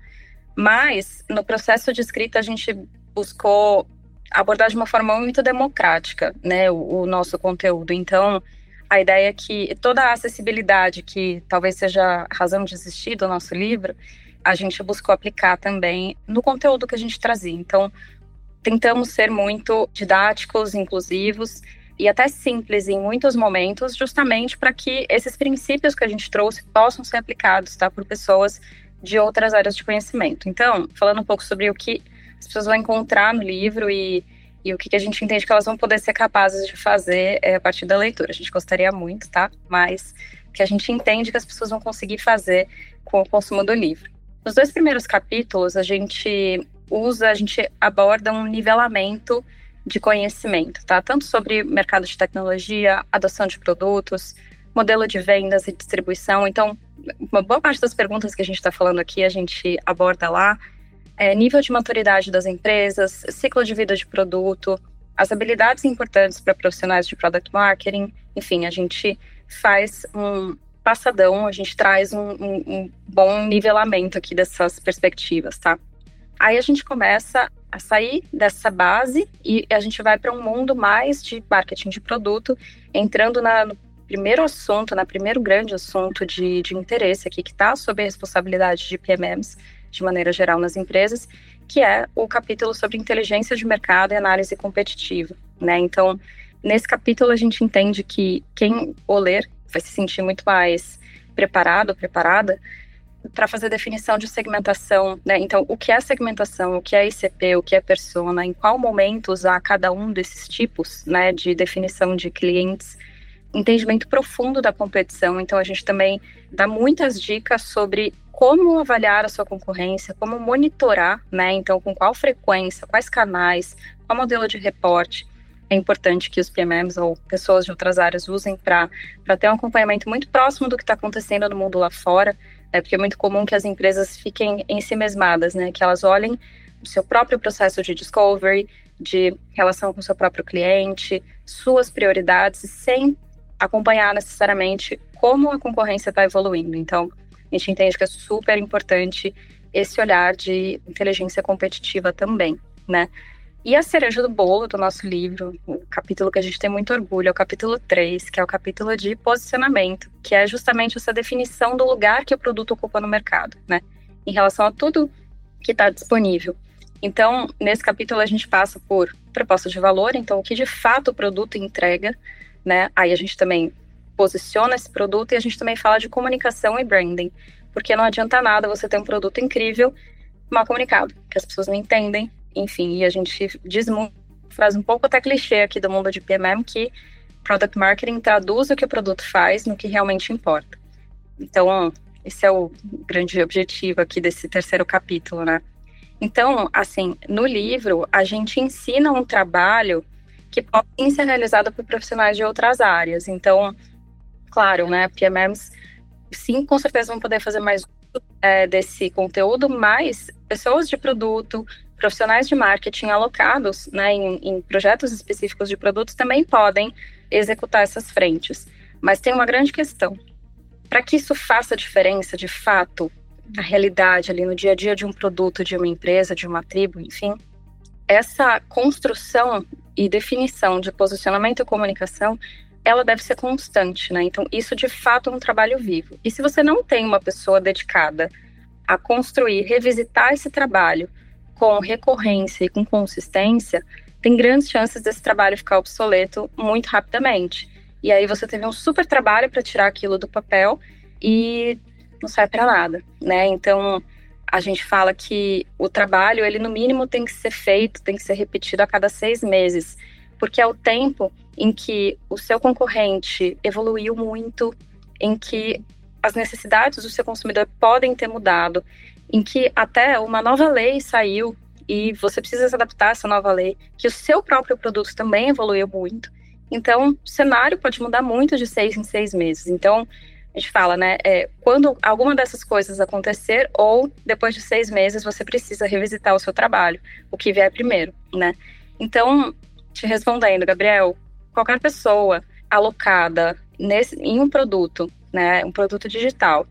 mas no processo de escrita a gente buscou abordar de uma forma muito democrática, né, o, o, nosso conteúdo. Então, a ideia é que toda a acessibilidade, que talvez seja a razão de existir do nosso livro, a gente buscou aplicar também no conteúdo que a gente trazia. Então, tentamos ser muito didáticos, inclusivos e até simples em muitos momentos, justamente para que esses princípios que a gente trouxe possam ser aplicados, tá, por pessoas de outras áreas de conhecimento. Então, falando um pouco sobre o que as pessoas vão encontrar no livro e, e o que, que a gente entende que elas vão poder ser capazes de fazer é, a partir da leitura. A gente gostaria muito, tá? Mas que a gente entende que as pessoas vão conseguir fazer com o consumo do livro. Nos dois primeiros capítulos, a gente usa, a gente aborda um nivelamento de conhecimento, tá? Tanto sobre mercado de tecnologia, adoção de produtos, modelo de vendas e distribuição. Então, uma boa parte das perguntas que a gente está falando aqui, a gente aborda lá é, nível de maturidade das empresas, ciclo de vida de produto, as habilidades importantes para profissionais de product marketing, enfim, a gente faz um passadão, a gente traz um, um, um bom nivelamento aqui dessas perspectivas, tá? Aí a gente começa a sair dessa base e a gente vai para um mundo mais de marketing de produto, entrando na, no primeiro assunto, na primeiro grande assunto de, de interesse aqui, que está sob a responsabilidade de PMMs, de maneira geral nas empresas, que é o capítulo sobre inteligência de mercado e análise competitiva, né? Então, nesse capítulo a gente entende que quem o ler vai se sentir muito mais preparado, preparada para fazer definição de segmentação, né? Então, o que é segmentação, o que é ICP, o que é persona, em qual momento usar cada um desses tipos, né, de definição de clientes, entendimento profundo da competição. Então, a gente também dá muitas dicas sobre como avaliar a sua concorrência, como monitorar, né? Então, com qual frequência, quais canais, qual modelo de reporte, é importante que os PMMs ou pessoas de outras áreas usem para ter um acompanhamento muito próximo do que está acontecendo no mundo lá fora, né? porque é muito comum que as empresas fiquem em si mesmadas, né? que elas olhem o seu próprio processo de discovery, de relação com o seu próprio cliente, suas prioridades, sem acompanhar necessariamente como a concorrência está evoluindo. Então, a gente entende que é super importante esse olhar de inteligência competitiva também, né? E a cereja do bolo do nosso livro, o capítulo que a gente tem muito orgulho, é o capítulo 3, que é o capítulo de posicionamento, que é justamente essa definição do lugar que o produto ocupa no mercado, né? Em relação a tudo que está disponível. Então, nesse capítulo a gente passa por proposta de valor, então o que de fato o produto entrega, né? Aí a gente também posiciona esse produto e a gente também fala de comunicação e branding, porque não adianta nada você ter um produto incrível mal comunicado, que as pessoas não entendem, enfim, e a gente diz muito, faz um pouco até clichê aqui do mundo de PMM que product marketing traduz o que o produto faz no que realmente importa. Então, esse é o grande objetivo aqui desse terceiro capítulo, né? Então, assim, no livro, a gente ensina um trabalho que pode ser realizado por profissionais de outras áreas. Então, claro, né, PMMs, sim, com certeza vão poder fazer mais é, desse conteúdo, mas pessoas de produto, profissionais de marketing alocados né, em, em projetos específicos de produtos também podem executar essas frentes. Mas tem uma grande questão. Para que isso faça diferença, de fato, a realidade ali no dia a dia de um produto, de uma empresa, de uma tribo, enfim, essa construção e definição de posicionamento e comunicação, ela deve ser constante, né? Então, isso de fato é um trabalho vivo. E se você não tem uma pessoa dedicada a construir, revisitar esse trabalho com recorrência e com consistência, tem grandes chances desse trabalho ficar obsoleto muito rapidamente. E aí você teve um super trabalho para tirar aquilo do papel e não serve para nada, né? Então a gente fala que o trabalho, ele no mínimo tem que ser feito, tem que ser repetido a cada seis meses, porque é o tempo em que o seu concorrente evoluiu muito, em que as necessidades do seu consumidor podem ter mudado, em que até uma nova lei saiu e você precisa se adaptar a essa nova lei, que o seu próprio produto também evoluiu muito. Então, o cenário pode mudar muito de seis em seis meses. Então, a gente fala, né? É, quando alguma dessas coisas acontecer, ou depois de seis meses, você precisa revisitar o seu trabalho, o que vier primeiro, né? Então, te respondendo, Gabriel, qualquer pessoa alocada nesse, em um produto, né? Um produto digital,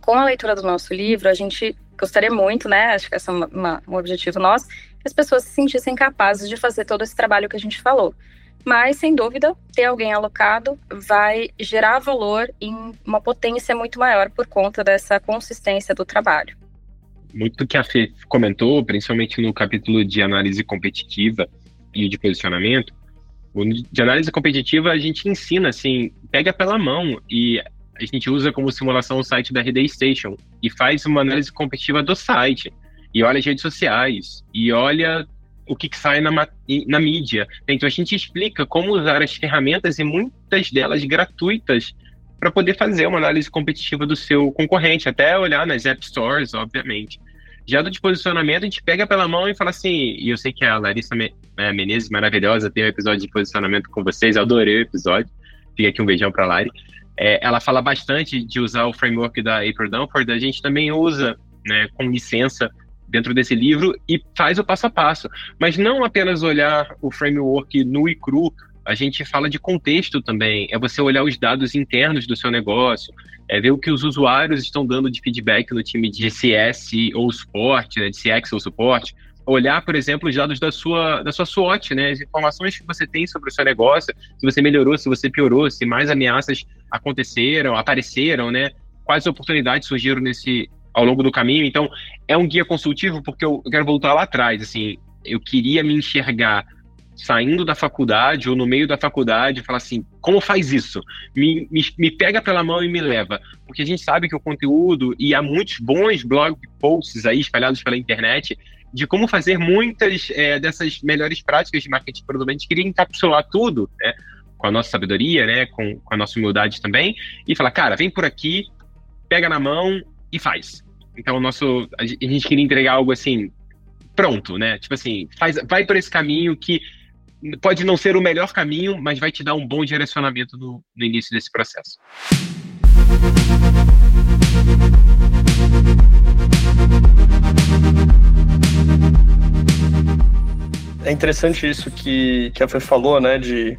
com a leitura do nosso livro, a gente gostaria muito, né? Acho que esse é uma, uma, um objetivo nosso, que as pessoas se sentissem capazes de fazer todo esse trabalho que a gente falou. Mas, sem dúvida, ter alguém alocado vai gerar valor em uma potência muito maior por conta dessa consistência do trabalho. Muito do que a Fê comentou, principalmente no capítulo de análise competitiva e de posicionamento, de análise competitiva a gente ensina, assim, pega pela mão e a gente usa como simulação o site da RD Station e faz uma análise competitiva do site e olha as redes sociais e olha o que, que sai na, na mídia. Então a gente explica como usar as ferramentas e muitas delas gratuitas para poder fazer uma análise competitiva do seu concorrente, até olhar nas App Stores, obviamente. Já do de posicionamento, a gente pega pela mão e fala assim, e eu sei que a Larissa né, Menezes, maravilhosa, tem um episódio de posicionamento com vocês, adorei o episódio, fica aqui um beijão para a Lari. É, ela fala bastante de usar o framework da April Dunford, a gente também usa, né, com licença, dentro desse livro e faz o passo a passo. Mas não apenas olhar o framework nu e cru, a gente fala de contexto também. É você olhar os dados internos do seu negócio, é ver o que os usuários estão dando de feedback no time de CS ou suporte, né, de CX ou suporte. Olhar, por exemplo, os dados da sua, da sua SWOT, né, as informações que você tem sobre o seu negócio, se você melhorou, se você piorou, se mais ameaças aconteceram, apareceram, né, quais oportunidades surgiram nesse, ao longo do caminho. Então, é um guia consultivo porque eu quero voltar lá atrás, assim, eu queria me enxergar saindo da faculdade ou no meio da faculdade falar assim, como faz isso? Me, me, me, pega pela mão e me leva. Porque a gente sabe que o conteúdo, e há muitos bons blog posts aí espalhados pela internet, de como fazer muitas é, dessas melhores práticas de marketing produto. A gente queria encapsular tudo, né, com a nossa sabedoria, né, com, com a nossa humildade também, e falar, cara, vem por aqui, pega na mão e faz. Então, o nosso, a gente queria entregar algo assim, pronto, né? Tipo assim, faz, vai por esse caminho que pode não ser o melhor caminho, mas vai te dar um bom direcionamento no, no início desse processo. É interessante isso que, que a Fê falou, né? De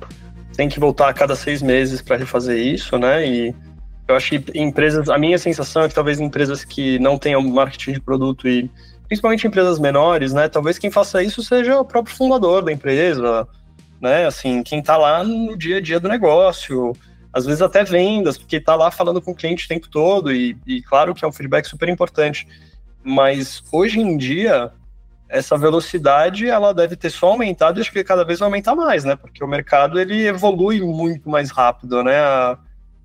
tem que voltar a cada seis meses para refazer isso, né? E eu acho que empresas, a minha sensação é que talvez empresas que não tenham marketing de produto e principalmente empresas menores, né? Talvez quem faça isso seja o próprio fundador da empresa, né? Assim, quem está lá no dia a dia do negócio, às vezes até vendas, porque está lá falando com o cliente o tempo todo e, e claro que é um feedback super importante. Mas hoje em dia, essa velocidade ela deve ter só aumentado e acho que cada vez vai aumentar mais, né? Porque o mercado ele evolui muito mais rápido, né?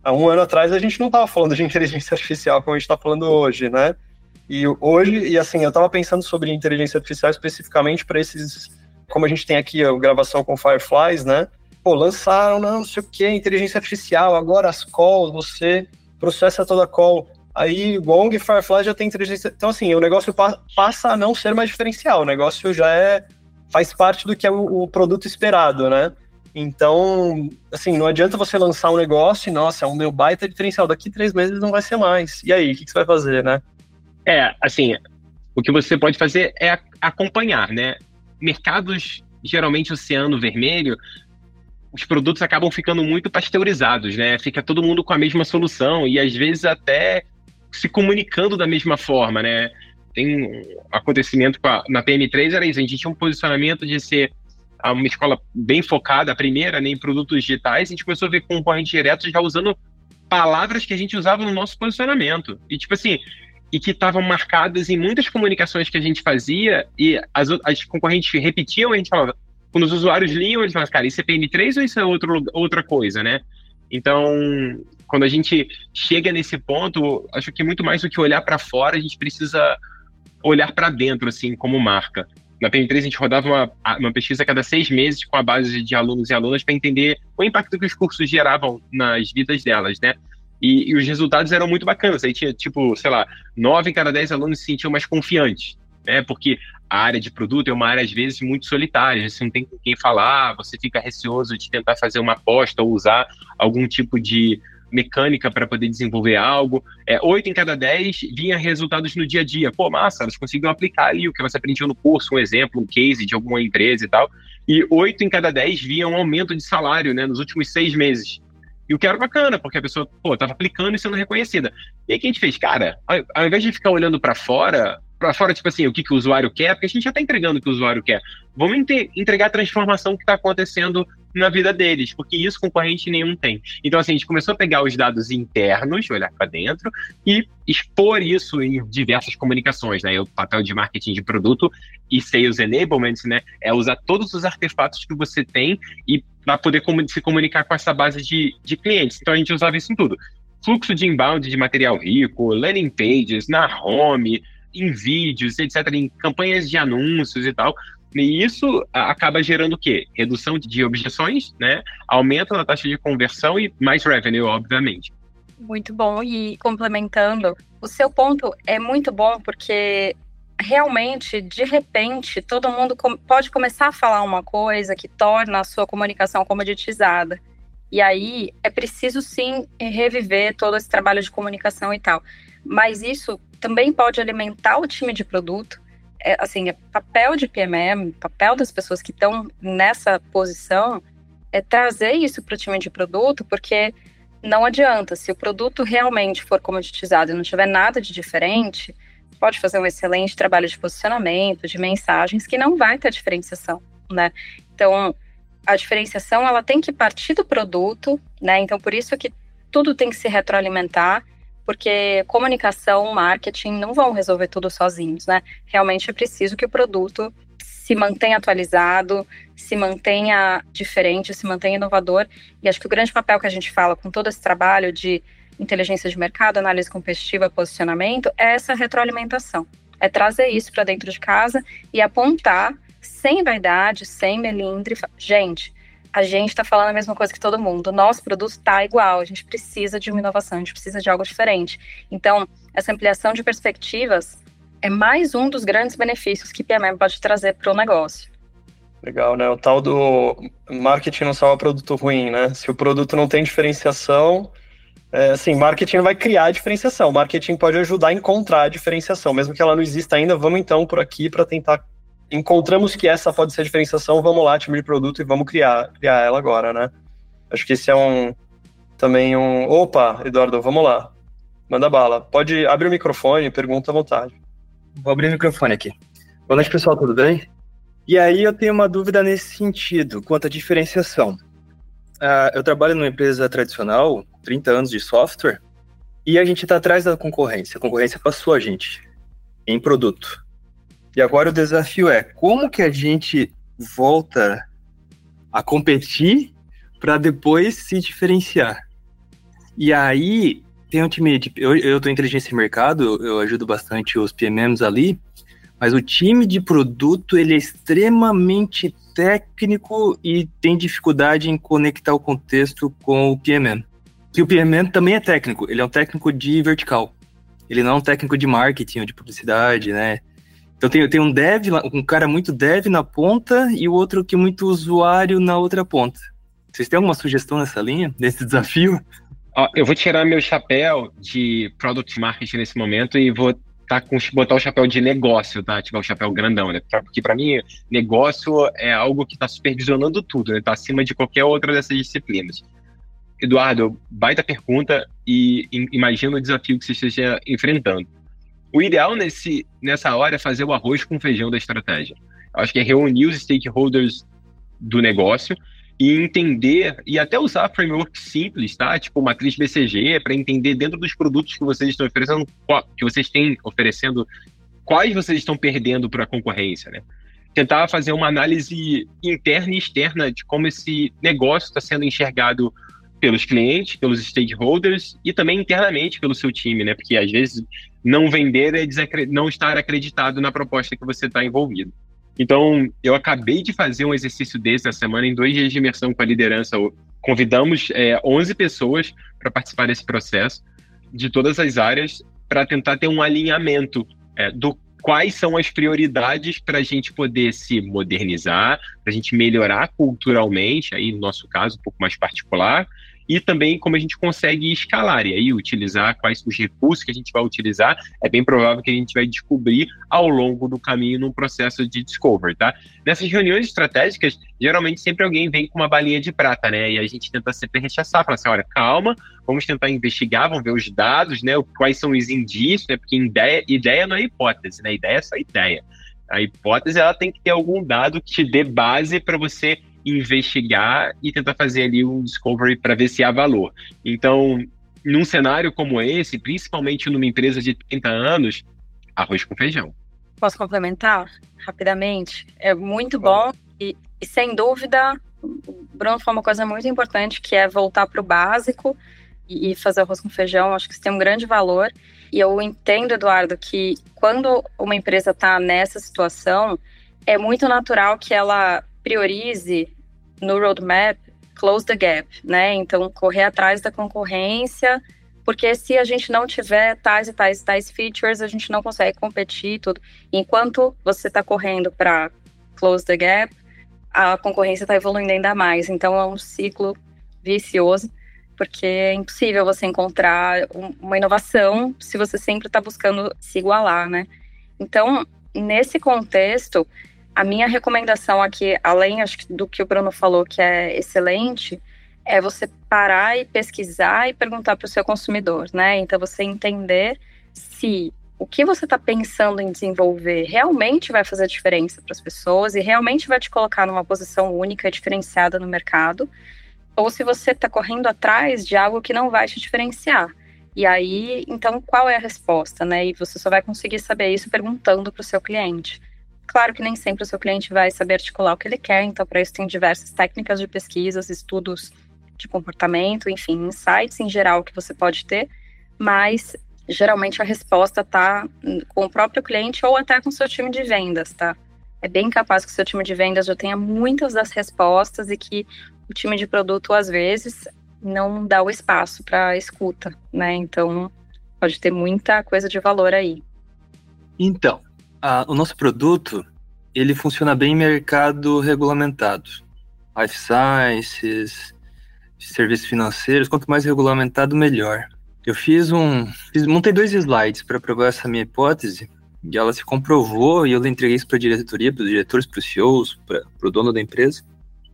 Há um ano atrás a gente não estava falando de inteligência artificial como a gente está falando hoje, né? E hoje, e assim, eu estava pensando sobre inteligência artificial especificamente para esses, como a gente tem aqui a gravação com Fireflies, né? Pô, lançaram, não, não sei o que, inteligência artificial, agora as calls, você processa toda a call Aí Gong e Firefly já tem inteligência. Então, assim, o negócio pa passa a não ser mais diferencial. O negócio já é. faz parte do que é o, o, produto esperado, né? Então, assim, não adianta você lançar um negócio e, nossa, é um meu baita diferencial. Daqui três meses não vai ser mais. E aí, o que, que você vai fazer, né? É, assim, o que você pode fazer é acompanhar, né? Mercados, geralmente, oceano vermelho, os produtos acabam ficando muito pasteurizados, né? Fica todo mundo com a mesma solução e às vezes até se comunicando da mesma forma, né? Tem um acontecimento a, na PM3, era isso, a gente tinha um posicionamento de ser uma escola bem focada, a primeira né, em produtos digitais, a gente começou a ver concorrentes diretos já usando palavras que a gente usava no nosso posicionamento. E tipo assim, e que estavam marcadas em muitas comunicações que a gente fazia, e as, as concorrentes repetiam, a gente falava, quando os usuários liam, eles falavam, cara, isso é PM3 ou isso é outro, outra coisa, né? Então, quando a gente chega nesse ponto, acho que muito mais do que olhar para fora, a gente precisa olhar para dentro, assim, como marca. Na PM3 a gente rodava uma, uma pesquisa a cada seis meses com a base de alunos e alunas para entender o impacto que os cursos geravam nas vidas delas, né? E, e, os resultados eram muito bacanas. Aí tinha, tipo, sei lá, nove em cada dez alunos se sentiam mais confiantes, né? Porque a área de produto é uma área, às vezes, muito solitária. Você não tem com quem falar, você fica receoso de tentar fazer uma aposta ou usar algum tipo de mecânica para poder desenvolver algo. É, 8 em cada 10 vinha resultados no dia a dia. Pô, massa, elas conseguiam aplicar ali o que você aprendeu no curso, um exemplo, um case de alguma empresa e tal. E 8 em cada 10 vinha um aumento de salário né, nos últimos seis meses. E o que era bacana, porque a pessoa, pô, tava aplicando e sendo reconhecida. E aí que a gente fez? Cara, ao invés de ficar olhando para fora, para fora, tipo assim, o que, que o usuário quer, porque a gente já está entregando o que o usuário quer. Vamos entregar a transformação que está acontecendo na vida deles, porque isso concorrente nenhum tem. Então, assim, a gente começou a pegar os dados internos, olhar para dentro e expor isso em diversas comunicações, né? O papel de marketing de produto e sales enablement, né? É usar todos os artefatos que você tem e para poder se comunicar com essa base de, de clientes. Então, a gente usava isso em tudo. Fluxo de inbound de material rico, landing pages, na home, em vídeos, etc., em campanhas de anúncios e tal. E isso acaba gerando o quê? Redução de objeções, né? Aumento na taxa de conversão e mais revenue, obviamente. Muito bom. E complementando, o seu ponto é muito bom porque realmente, de repente, todo mundo pode começar a falar uma coisa que torna a sua comunicação comoditizada. E aí é preciso sim reviver todo esse trabalho de comunicação e tal. Mas isso também pode alimentar o time de produto. É, assim, é papel de PMM, papel das pessoas que estão nessa posição é trazer isso para o time de produto, porque não adianta, se o produto realmente for comoditizado e não tiver nada de diferente, pode fazer um excelente trabalho de posicionamento, de mensagens, que não vai ter diferenciação, né? Então, a diferenciação, ela tem que partir do produto, né? Então, por isso que tudo tem que se retroalimentar porque comunicação, marketing não vão resolver tudo sozinhos, né? Realmente é preciso que o produto se mantenha atualizado, se mantenha diferente, se mantenha inovador. E acho que o grande papel que a gente fala com todo esse trabalho de inteligência de mercado, análise competitiva, posicionamento, é essa retroalimentação. É trazer isso para dentro de casa e apontar sem vaidade, sem melindre. Gente, a gente está falando a mesma coisa que todo mundo. O nosso produto está igual, a gente precisa de uma inovação, a gente precisa de algo diferente. Então, essa ampliação de perspectivas é mais um dos grandes benefícios que PMM pode trazer para o negócio. Legal, né? O tal do marketing não salva produto ruim, né? Se o produto não tem diferenciação, é, assim, marketing vai criar diferenciação. Marketing pode ajudar a encontrar a diferenciação, mesmo que ela não exista ainda. Vamos então por aqui para tentar. Encontramos que essa pode ser a diferenciação, vamos lá, time de produto, e vamos criar, criar ela agora, né? Acho que esse é um também um. Opa, Eduardo, vamos lá. Manda bala. Pode abrir o microfone, pergunta à vontade. Vou abrir o microfone aqui. Boa noite, pessoal, tudo bem? E aí eu tenho uma dúvida nesse sentido, quanto à diferenciação. Uh, eu trabalho numa empresa tradicional, 30 anos de software, e a gente está atrás da concorrência. A concorrência passou a gente em produto. E agora o desafio é como que a gente volta a competir para depois se diferenciar. E aí tem um time de. Eu, eu tô em inteligência de mercado, eu ajudo bastante os PMMs ali, mas o time de produto ele é extremamente técnico e tem dificuldade em conectar o contexto com o PMM. E o PMM também é técnico, ele é um técnico de vertical. Ele não é um técnico de marketing ou de publicidade, né? Então tem, tem um dev, um cara muito dev na ponta e o outro que é muito usuário na outra ponta. Vocês têm alguma sugestão nessa linha, nesse desafio? eu vou tirar meu chapéu de product marketing nesse momento e vou tá com, botar o chapéu de negócio, tá? Tiver o chapéu grandão, né? Porque para mim, negócio é algo que está supervisionando tudo, né? Tá acima de qualquer outra dessas disciplinas. Eduardo, baita pergunta e imagina o desafio que você esteja enfrentando. O ideal nesse, nessa hora é fazer o arroz com feijão da estratégia. Eu acho que é reunir os stakeholders do negócio e entender e até usar framework simples, tá? Tipo matriz BCG para entender dentro dos produtos que vocês estão oferecendo, que vocês têm oferecendo, quais vocês estão perdendo para a concorrência, né? Tentar fazer uma análise interna e externa de como esse negócio está sendo enxergado pelos clientes, pelos stakeholders e também internamente pelo seu time, né? Porque às vezes não vender é não estar acreditado na proposta que você está envolvido. Então, eu acabei de fazer um exercício desse essa semana, em dois dias de imersão com a liderança. Convidamos é, 11 pessoas para participar desse processo, de todas as áreas, para tentar ter um alinhamento é, do quais são as prioridades para a gente poder se modernizar, para a gente melhorar culturalmente, aí no nosso caso, um pouco mais particular, e também como a gente consegue escalar e aí utilizar quais os recursos que a gente vai utilizar, é bem provável que a gente vai descobrir ao longo do caminho no processo de discover, tá? Nessas reuniões estratégicas, geralmente sempre alguém vem com uma balinha de prata, né? E a gente tenta sempre rechaçar, falar assim, olha, calma, vamos tentar investigar, vamos ver os dados, né? Quais são os indícios, né? Porque ideia, ideia não é hipótese, né? Ideia é só ideia. A hipótese ela tem que ter algum dado que te dê base para você investigar e tentar fazer ali um discovery para ver se há valor. Então, num cenário como esse, principalmente numa empresa de 30 anos, arroz com feijão. Posso complementar rapidamente? É muito bom e, e sem dúvida, o Bruno falou uma coisa muito importante que é voltar para o básico e, e fazer arroz com feijão. Acho que isso tem um grande valor. E eu entendo, Eduardo, que quando uma empresa está nessa situação, é muito natural que ela priorize no roadmap close the gap, né? Então, correr atrás da concorrência, porque se a gente não tiver tais e tais tais features, a gente não consegue competir e tudo. Enquanto você está correndo para close the gap, a concorrência está evoluindo ainda mais. Então, é um ciclo vicioso, porque é impossível você encontrar uma inovação se você sempre está buscando se igualar, né? Então, nesse contexto, a minha recomendação aqui, além acho, do que o Bruno falou, que é excelente, é você parar e pesquisar e perguntar para o seu consumidor, né? Então, você entender se o que você está pensando em desenvolver realmente vai fazer diferença para as pessoas e realmente vai te colocar numa posição única, diferenciada no mercado, ou se você está correndo atrás de algo que não vai te diferenciar. E aí, então, qual é a resposta, né? E você só vai conseguir saber isso perguntando para o seu cliente. Claro que nem sempre o seu cliente vai saber articular o que ele quer, então para isso tem diversas técnicas de pesquisas, estudos de comportamento, enfim, insights em geral que você pode ter, mas geralmente a resposta está com o próprio cliente ou até com o seu time de vendas, tá? É bem capaz que o seu time de vendas já tenha muitas das respostas e que o time de produto, às vezes, não dá o espaço para escuta, né? Então, pode ter muita coisa de valor aí. Então, o nosso produto, ele funciona bem em mercado regulamentado. Life Sciences, serviços financeiros, quanto mais regulamentado, melhor. Eu fiz um. Fiz, montei dois slides para provar essa minha hipótese, e ela se comprovou, e eu entreguei isso para a diretoria, para os diretores, para os CEOs, para o dono da empresa.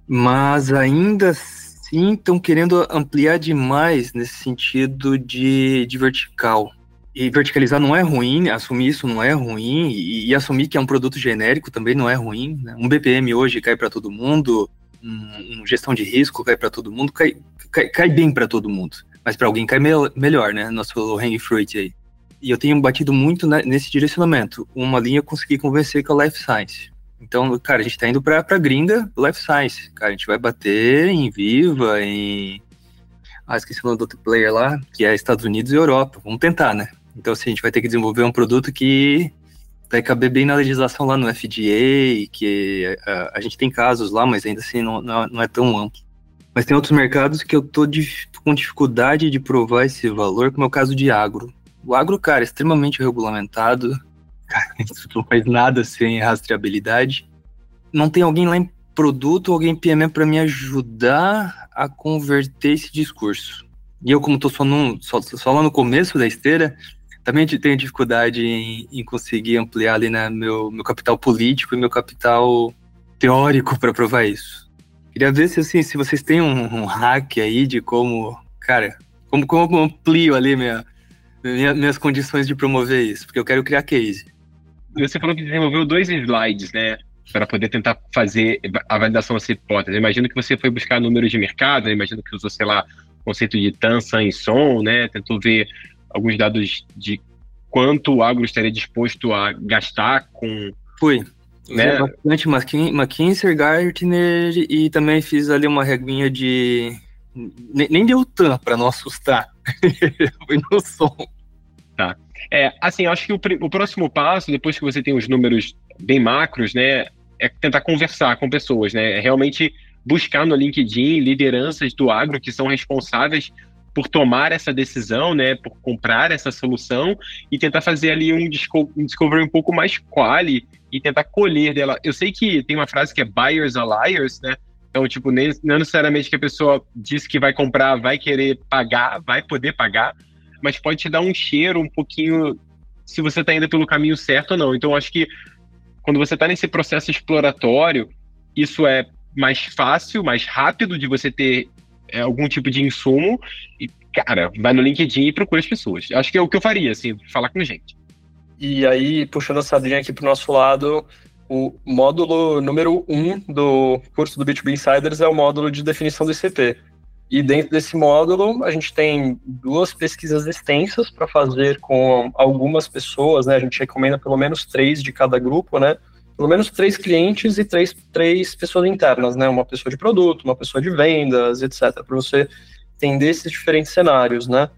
Mas ainda assim estão querendo ampliar demais nesse sentido de, de vertical. E verticalizar não é ruim, assumir isso não é ruim, e, e assumir que é um produto genérico também não é ruim. Né? Um BPM hoje cai para todo mundo, um, um, gestão de risco cai para todo mundo, cai, cai, cai bem para todo mundo. Mas para alguém cai me melhor, né? Nosso hang fruit aí. E eu tenho batido muito nesse direcionamento. Uma linha eu consegui convencer com a Life Science. Então, cara, a gente tá indo pra, pra gringa Life Science. Cara, a gente vai bater em Viva, em. Ah, esqueci o nome do outro player lá, que é Estados Unidos e Europa. Vamos tentar, né? Então, assim, a gente vai ter que desenvolver um produto que vai caber bem na legislação lá no FDA, que a, a gente tem casos lá, mas ainda assim não, não é tão amplo. Mas tem outros mercados que eu tô com dificuldade de provar esse valor, como é o caso de agro. O agro, cara, é extremamente regulamentado, isso não faz nada sem rastreabilidade. Não tem alguém lá em produto alguém PME para me ajudar a converter esse discurso. E eu, como estou só, só, só, lá no começo da esteira, também tenho dificuldade em, em conseguir ampliar ali né, meu, meu capital político e meu capital teórico para provar isso. Queria ver se, assim, se vocês têm um, um hack aí de como, cara, como, como amplio ali minha, minha, minhas condições de promover isso, porque eu quero criar case. Você falou que desenvolveu dois slides, né? Para poder tentar fazer a validação dessa hipótese. Eu imagino que você foi buscar números de mercado, imagino que usou, sei lá, conceito de tansa em som, né? Tentou ver alguns dados de quanto o agro estaria disposto a gastar com. Fui. Né? bastante McKinsey, Gartner e também fiz ali uma regrinha de. Nem deu TAM para não assustar. Foi no som. Tá. É, assim, acho que o, o, próximo passo, depois que você tem os números bem macros, né, é tentar conversar com pessoas, né? É realmente buscar no LinkedIn lideranças do agro que são responsáveis por tomar essa decisão, né, por comprar essa solução e tentar fazer ali um, um discovery um pouco mais quali e tentar colher dela. Eu sei que tem uma frase que é buyers are liars, né? Então, tipo, nem, não necessariamente que a pessoa diz que vai comprar, vai querer pagar, vai poder pagar, mas pode te dar um cheiro um pouquinho se você está indo pelo caminho certo ou não. Então, acho que quando você está nesse processo exploratório, isso é mais fácil, mais rápido de você ter é, algum tipo de insumo e, cara, vai no LinkedIn e procura as pessoas. Acho que é o que eu faria, assim, falar com gente. E aí, puxando a sardinha aqui para o nosso lado, o módulo número um do curso do B2B Insiders é o módulo de definição do ICP. E dentro desse módulo, a gente tem duas pesquisas extensas para fazer com algumas pessoas, né? A gente recomenda pelo menos três de cada grupo, né? Pelo menos três clientes e três, três pessoas internas, né? Uma pessoa de produto, uma pessoa de vendas, etc. Para você entender esses diferentes cenários, né?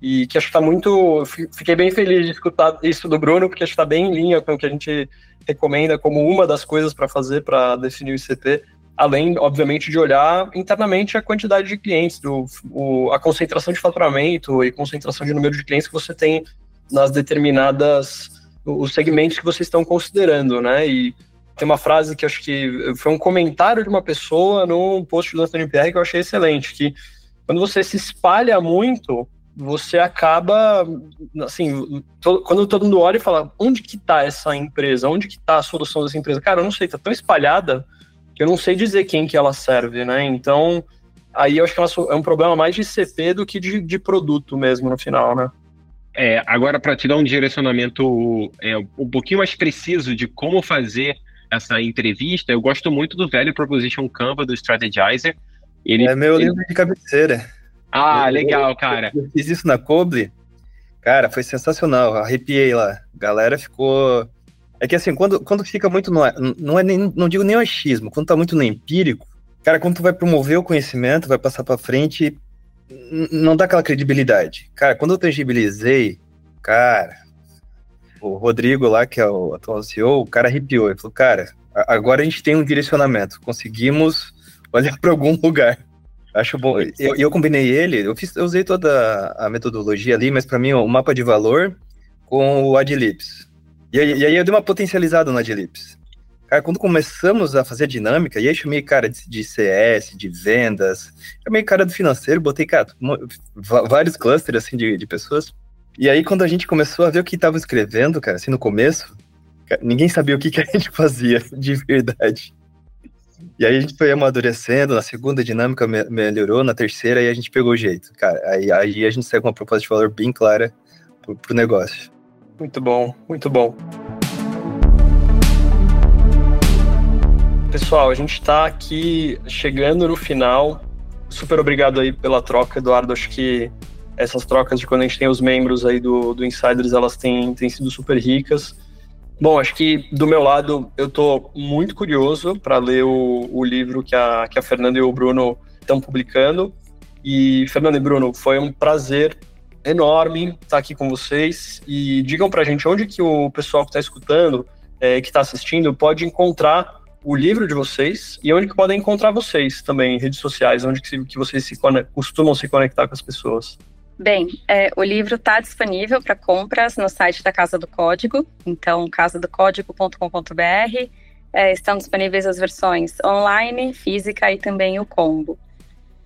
E que acho que está muito. Fiquei bem feliz de escutar isso do Bruno, porque acho que está bem em linha com o que a gente recomenda como uma das coisas para fazer para definir o ICP além, obviamente, de olhar internamente a quantidade de clientes, do, o, a concentração de faturamento e concentração de número de clientes que você tem nas determinadas, os segmentos que vocês estão considerando, né? E tem uma frase que acho que foi um comentário de uma pessoa no post do Antônio Pierre que eu achei excelente, que quando você se espalha muito, você acaba, assim, to, quando todo mundo olha e fala, onde que está essa empresa? Onde que está a solução dessa empresa? Cara, eu não sei, tá tão espalhada que eu não sei dizer quem que ela serve, né? Então, aí eu acho que é um problema mais de CP do que de, de produto mesmo no final, né? É, agora, para te dar um direcionamento é, um pouquinho mais preciso de como fazer essa entrevista, eu gosto muito do velho Proposition Canva do Strategizer. Ele, é meu ele... livro de cabeceira. Ah, eu, legal, cara. Eu fiz isso na Coble. Cara, foi sensacional. Arrepiei lá. A galera ficou é que assim, quando, quando fica muito no. Não, é nem, não digo nem o achismo, quando tá muito no empírico, cara, quando tu vai promover o conhecimento, vai passar para frente, não dá aquela credibilidade. Cara, quando eu tangibilizei, cara, o Rodrigo lá, que é o atual CEO, o cara arrepiou. Ele falou, cara, agora a gente tem um direcionamento, conseguimos olhar para algum lugar. Acho bom. Eu, eu combinei ele, eu, fiz, eu usei toda a metodologia ali, mas para mim o mapa de valor com o Adlibs. E aí, e aí eu dei uma potencializada no Adlibs. Cara, quando começamos a fazer dinâmica, e aí chamei cara de, de CS, de vendas, chamei cara do financeiro, botei, cara, vários clusters, assim, de, de pessoas. E aí, quando a gente começou a ver o que estava escrevendo, cara, assim, no começo, cara, ninguém sabia o que, que a gente fazia, de verdade. E aí a gente foi amadurecendo, na segunda dinâmica me melhorou, na terceira aí a gente pegou o jeito. Cara, aí, aí a gente saiu com uma proposta de valor bem clara pro, pro negócio. Muito bom, muito bom. Pessoal, a gente está aqui chegando no final. Super obrigado aí pela troca, Eduardo. Acho que essas trocas de quando a gente tem os membros aí do, do Insiders, elas têm, têm sido super ricas. Bom, acho que do meu lado eu estou muito curioso para ler o, o livro que a, que a Fernanda e o Bruno estão publicando. E, Fernanda e Bruno, foi um prazer enorme estar aqui com vocês. E digam para a gente onde que o pessoal que está escutando, é, que está assistindo, pode encontrar o livro de vocês e onde que podem encontrar vocês também redes sociais, onde que, que vocês se costumam se conectar com as pessoas. Bem, é, o livro está disponível para compras no site da Casa do Código, então casadocódigo.com.br. É, estão disponíveis as versões online, física e também o combo.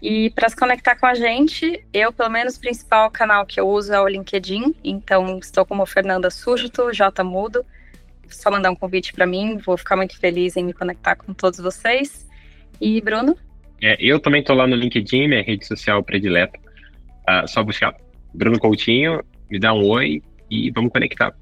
E para se conectar com a gente, eu, pelo menos, o principal canal que eu uso é o LinkedIn, então estou como Fernanda Sújito, J Mudo, só mandar um convite para mim, vou ficar muito feliz em me conectar com todos vocês. E Bruno? É, eu também estou lá no LinkedIn, minha rede social predileta. Uh, só buscar Bruno Coutinho, me dá um oi e vamos conectar.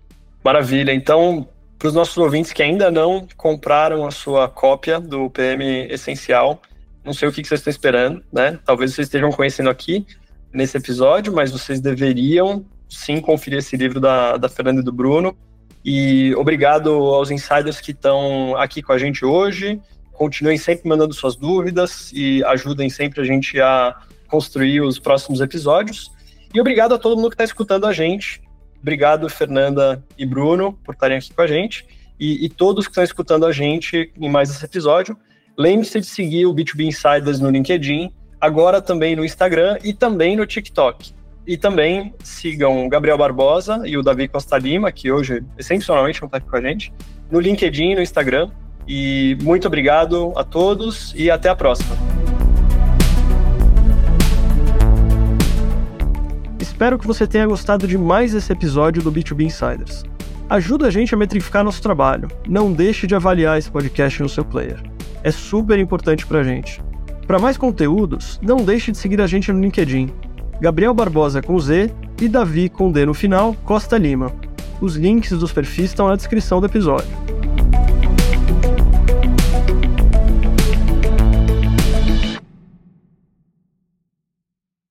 Maravilha. Então, para os nossos ouvintes que ainda não compraram a sua cópia do PM Essencial, não sei o que, que vocês estão esperando, né? Talvez vocês estejam conhecendo aqui nesse episódio, mas vocês deveriam sim conferir esse livro da, da Fernanda e do Bruno. E obrigado aos insiders que estão aqui com a gente hoje. Continuem sempre mandando suas dúvidas e ajudem sempre a gente a construir os próximos episódios. E obrigado a todo mundo que está escutando a gente. Obrigado, Fernanda e Bruno, por estarem aqui com a gente. E, e todos que estão escutando a gente em mais esse episódio. Lembre-se de seguir o B2B Insiders no LinkedIn, agora também no Instagram e também no TikTok. E também sigam o Gabriel Barbosa e o Davi Costa Lima, que hoje excepcionalmente não está aqui com a gente, no LinkedIn e no Instagram. E muito obrigado a todos e até a próxima. Espero que você tenha gostado de mais esse episódio do B2B Insiders. Ajuda a gente a metrificar nosso trabalho. Não deixe de avaliar esse podcast no seu player. É super importante para a gente. Para mais conteúdos, não deixe de seguir a gente no LinkedIn Gabriel Barbosa com Z e Davi com D no final, Costa Lima. Os links dos perfis estão na descrição do episódio.